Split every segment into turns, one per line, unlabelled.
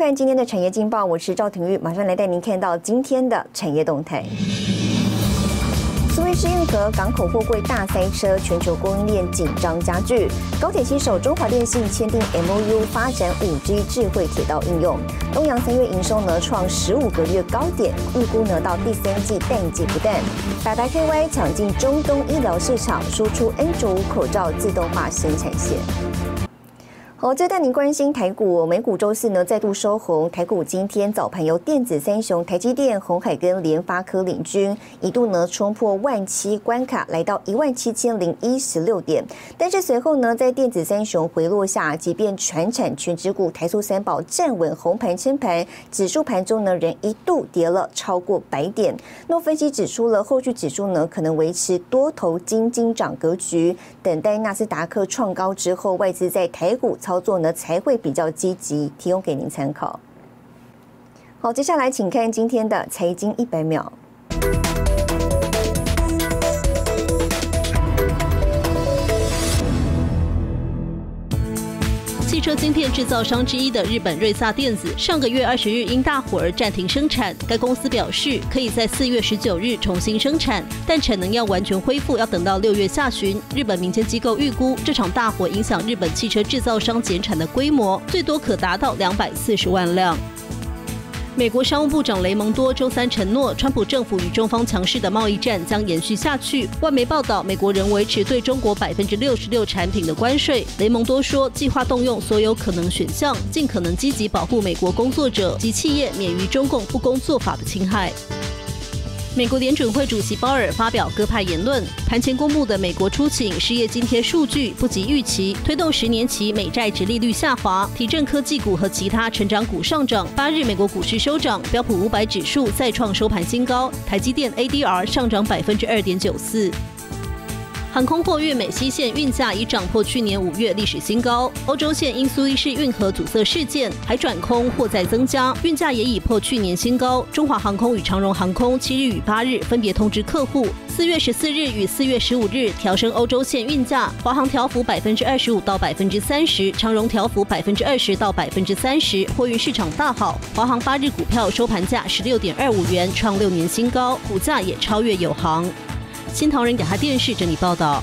看今天的产业劲报，我是赵廷玉，马上来带您看到今天的产业动态。苏伊士运河港口货柜大塞车，全球供应链紧张加剧。高铁携手中华电信签订 MOU，发展 5G 智慧铁道应用。东阳三月营收呢创十五个月高点，预估呢到第三季淡季不淡。百达 KY 抢进中东医疗市场，输出 N95 口罩自动化生产线。好，再带您关心台股，美股周四呢再度收红，台股今天早盘由电子三雄台积电、红海跟联发科领军，一度呢冲破万七关卡，来到一万七千零一十六点。但是随后呢，在电子三雄回落下，即便全产全指股台塑三宝站稳红盘撑盘，指数盘中呢仍一度跌了超过百点。诺分析指出了，后续指数呢可能维持多头金金涨格局，等待纳斯达克创高之后，外资在台股。操操作呢才会比较积极，提供给您参考。好，接下来请看今天的财经一百秒。
汽车晶片制造商之一的日本瑞萨电子，上个月二十日因大火而暂停生产。该公司表示，可以在四月十九日重新生产，但产能要完全恢复要等到六月下旬。日本民间机构预估，这场大火影响日本汽车制造商减产的规模，最多可达到两百四十万辆。美国商务部长雷蒙多周三承诺，川普政府与中方强势的贸易战将延续下去。外媒报道，美国仍维持对中国百分之六十六产品的关税。雷蒙多说，计划动用所有可能选项，尽可能积极保护美国工作者及企业免于中共不公做法的侵害。美国联准会主席鲍尔发表鸽派言论，盘前公布的美国初请失业津贴数据不及预期，推动十年期美债直利率下滑，提振科技股和其他成长股上涨。八日美国股市收涨，标普五百指数再创收盘新高，台积电 ADR 上涨百分之二点九四。航空货运美西线运价已涨破去年五月历史新高。欧洲线因苏伊士运河阻塞事件，还转空或在增加，运价也已破去年新高。中华航空与长荣航空七日与八日分别通知客户，四月十四日与四月十五日调升欧洲线运价，华航调幅百分之二十五到百分之三十，长荣调幅百分之二十到百分之三十。货运市场大好，华航八日股票收盘价十六点二五元，创六年新高，股价也超越友航。新唐人亚太电视整理报道。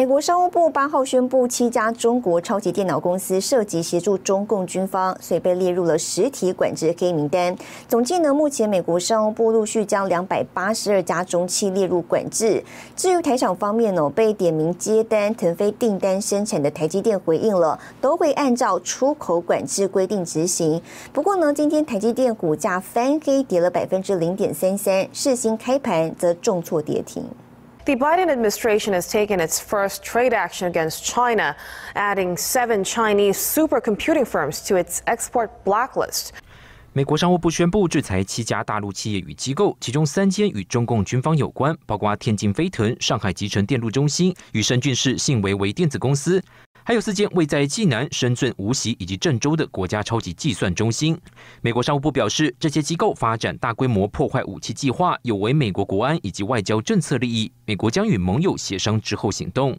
美国商务部八号宣布，七家中国超级电脑公司涉及协助中共军方，所以被列入了实体管制黑名单。总计呢，目前美国商务部陆续将两百八十二家中企列入管制。至于台厂方面呢，被点名接单腾飞订单生产的台积电回应了，都会按照出口管制规定执行。不过呢，今天台积电股价翻黑，跌了百分之零点三三，市新开盘则重挫跌停。
The Biden administration has taken its first trade action against China, adding seven Chinese supercomputing firms to its export blacklist.
美国商务部宣布制裁七家大陆企业与机构，其中三间与中共军方有关，包括天津飞腾、上海集成电路中心与深圳市信维微电子公司。还有四间位在济南、深圳、无锡以及郑州的国家超级计算中心。美国商务部表示，这些机构发展大规模破坏武器计划，有违美国国安以及外交政策利益。美国将与盟友协商之后行动。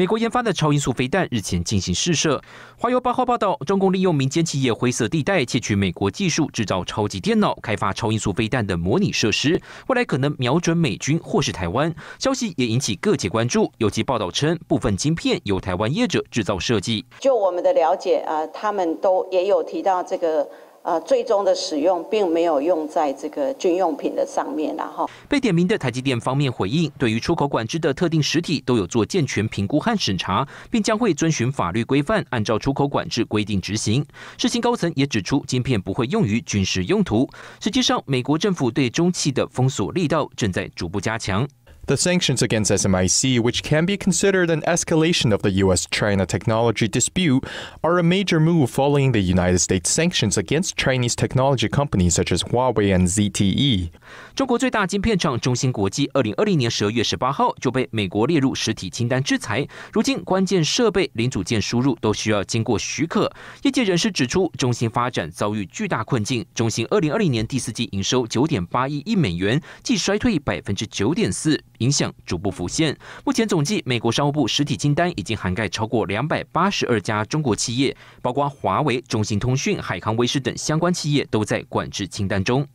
美国研发的超音速飞弹日前进行试射。华邮八号报道，中共利用民间企业灰色地带窃取美国技术，制造超级电脑，开发超音速飞弹的模拟设施，未来可能瞄准美军或是台湾。消息也引起各界关注。有其报道称，部分晶片由台湾业者制造设计。
就我们的了解啊，他们都也有提到这个。呃，最终的使用并没有用在这个军用品的上面，然后
被点名的台积电方面回应，对于出口管制的特定实体都有做健全评估和审查，并将会遵循法律规范，按照出口管制规定执行。世情高层也指出，晶片不会用于军事用途。实际上，美国政府对中企的封锁力道正在逐步加强。
The sanctions against SMIC, which can be considered an escalation of the US China technology dispute, are a major move following the United States sanctions against Chinese technology companies such as Huawei and ZTE.
中国最大晶片厂中芯国际，二零二零年十二月十八号就被美国列入实体清单制裁。如今，关键设备零组件输入都需要经过许可。业界人士指出，中芯发展遭遇巨大困境。中芯二零二零年第四季营收九点八亿亿美元，即衰退百分之九点四。 影响逐步浮现。目前总计，美国商务部实体清单已经涵盖超过两百八十二家中国企业，包括华为、中兴通讯、海康威视等相关企业都在管制清单中。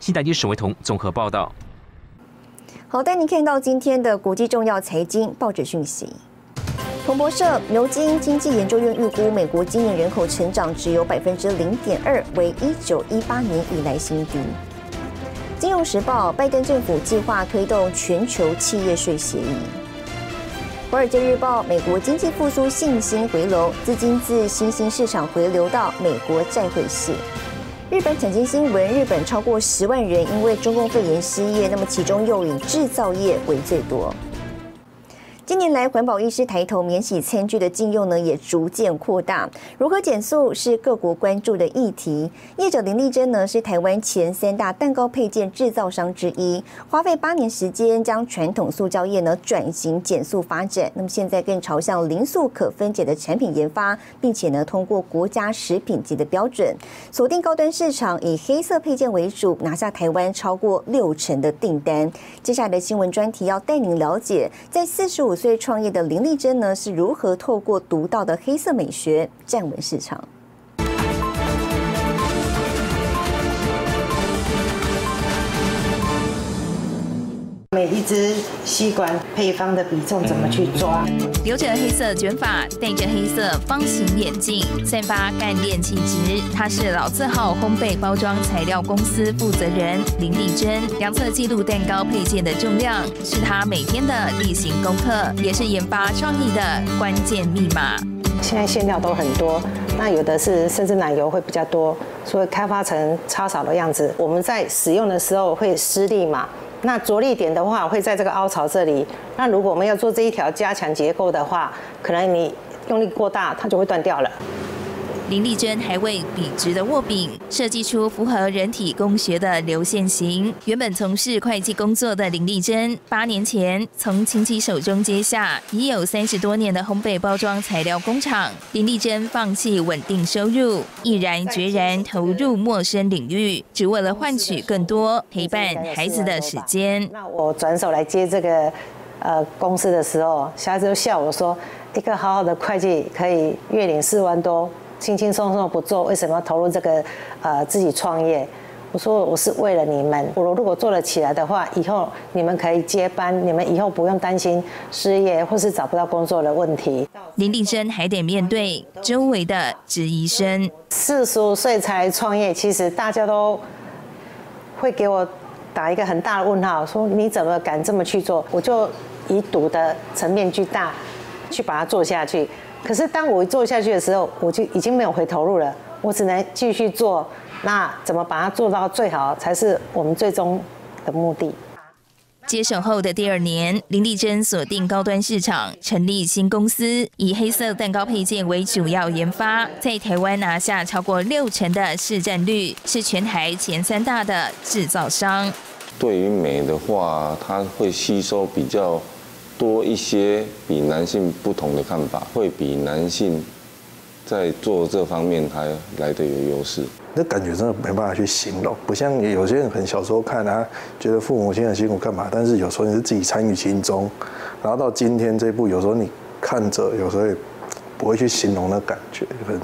新台币沈维彤综合报道。
好，带您看到今天的国际重要财经报纸讯息。彭博社牛津经济研究院预估，美国今年人口成长只有百分之零点二，为一九一八年以来新低。金融时报，拜登政府计划推动全球企业税协议。华尔街日报，美国经济复苏信心回笼，资金自新兴市场回流到美国债汇市。日本产经新闻，日本超过十万人因为中共肺炎失业，那么其中又以制造业为最多。近年来，环保意识抬头，免洗餐具的禁用呢也逐渐扩大。如何减速是各国关注的议题。业者林丽珍呢是台湾前三大蛋糕配件制造商之一，花费八年时间将传统塑胶业呢转型减速发展。那么现在更朝向零塑可分解的产品研发，并且呢通过国家食品级的标准，锁定高端市场，以黑色配件为主，拿下台湾超过六成的订单。接下来的新闻专题要带您了解，在四十五。五岁创业的林丽珍呢，是如何透过独到的黑色美学站稳市场？
每一支吸管配方的比重怎么去抓？
留着黑色卷发，戴着黑色方形眼镜，散发干练气质。他是老字号烘焙包装材料公司负责人林丽珍。量测记录蛋糕配件的重量，是他每天的例行功课，也是研发创意的关键密码。
现在馅料都很多，那有的是甚至奶油会比较多，所以开发成超少的样子。我们在使用的时候会施力嘛？那着力点的话，会在这个凹槽这里。那如果我们要做这一条加强结构的话，可能你用力过大，它就会断掉了。
林丽珍还为笔直的握柄设计出符合人体工学的流线型。原本从事会计工作的林丽珍，八年前从亲戚手中接下已有三十多年的烘焙包装材料工厂。林丽珍放弃稳定收入，毅然决然投入陌生领域，只为了换取更多陪伴孩子的时间。
那我转手来接这个呃公司的时候，小孩子就笑我说：“一个好好的会计可以月领四万多。”轻轻松松不做，为什么要投入这个呃自己创业？我说我是为了你们，我如果做了起来的话，以后你们可以接班，你们以后不用担心失业或是找不到工作的问题。
林立珍还得面对周围的质疑声。
四十五岁才创业，其实大家都会给我打一个很大的问号，说你怎么敢这么去做？我就以赌的层面巨大，去把它做下去。可是当我做下去的时候，我就已经没有回头路了，我只能继续做。那怎么把它做到最好，才是我们最终的目的。
接手后的第二年，林丽珍锁定高端市场，成立新公司，以黑色蛋糕配件为主要研发，在台湾拿下超过六成的市占率，是全台前三大的制造商。
对于美的话，它会吸收比较。多一些比男性不同的看法，会比男性在做这方面还来得有优势。
那感觉真的没办法去形容，不像有些人很小时候看啊，觉得父母亲很辛苦干嘛？但是有时候你是自己参与其中，然后到今天这一步，有时候你看着，有时候也不会去形容那感觉。很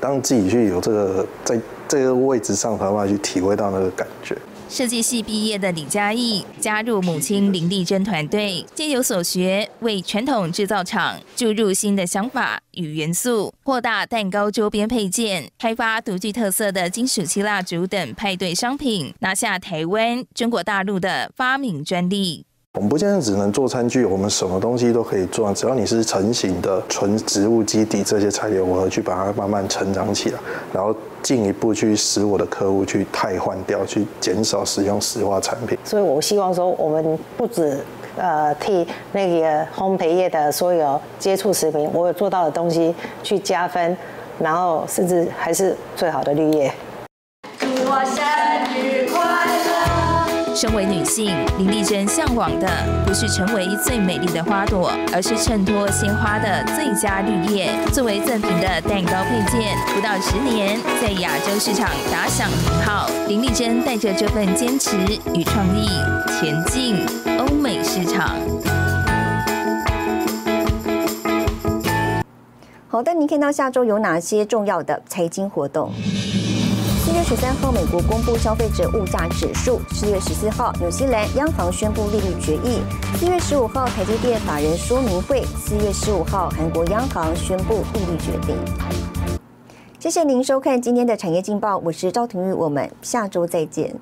当自己去有这个在这个位置上，才办法去体会到那个感觉。
设计系毕业的李嘉义加入母亲林丽珍团队，皆有所学，为传统制造厂注入新的想法与元素，扩大蛋糕周边配件，开发独具特色的金属漆蜡烛等派对商品，拿下台湾、中国大陆的发明专利。
我们不见得只能做餐具，我们什么东西都可以做，只要你是成型的纯植物基底这些材料，我去把它慢慢成长起来，然后进一步去使我的客户去汰换掉，去减少使用石化产品。
所以我希望说，我们不止呃替那个烘焙业的所有接触食品，我有做到的东西去加分，然后甚至还是最好的绿叶。
身为女性，林丽珍向往的不是成为最美丽的花朵，而是衬托鲜花的最佳绿叶。作为赠品的蛋糕配件，不到十年，在亚洲市场打响名号。林丽珍带着这份坚持与创意，前进欧美市场。
好的，您看到下周有哪些重要的财经活动？四月十三号，美国公布消费者物价指数；四月十四号，纽西兰央行宣布利率决议；四月十五号，台积电法人说明会；四月十五号，韩国央行宣布利率决定。谢谢您收看今天的产业劲报，我是赵廷玉，我们下周再见。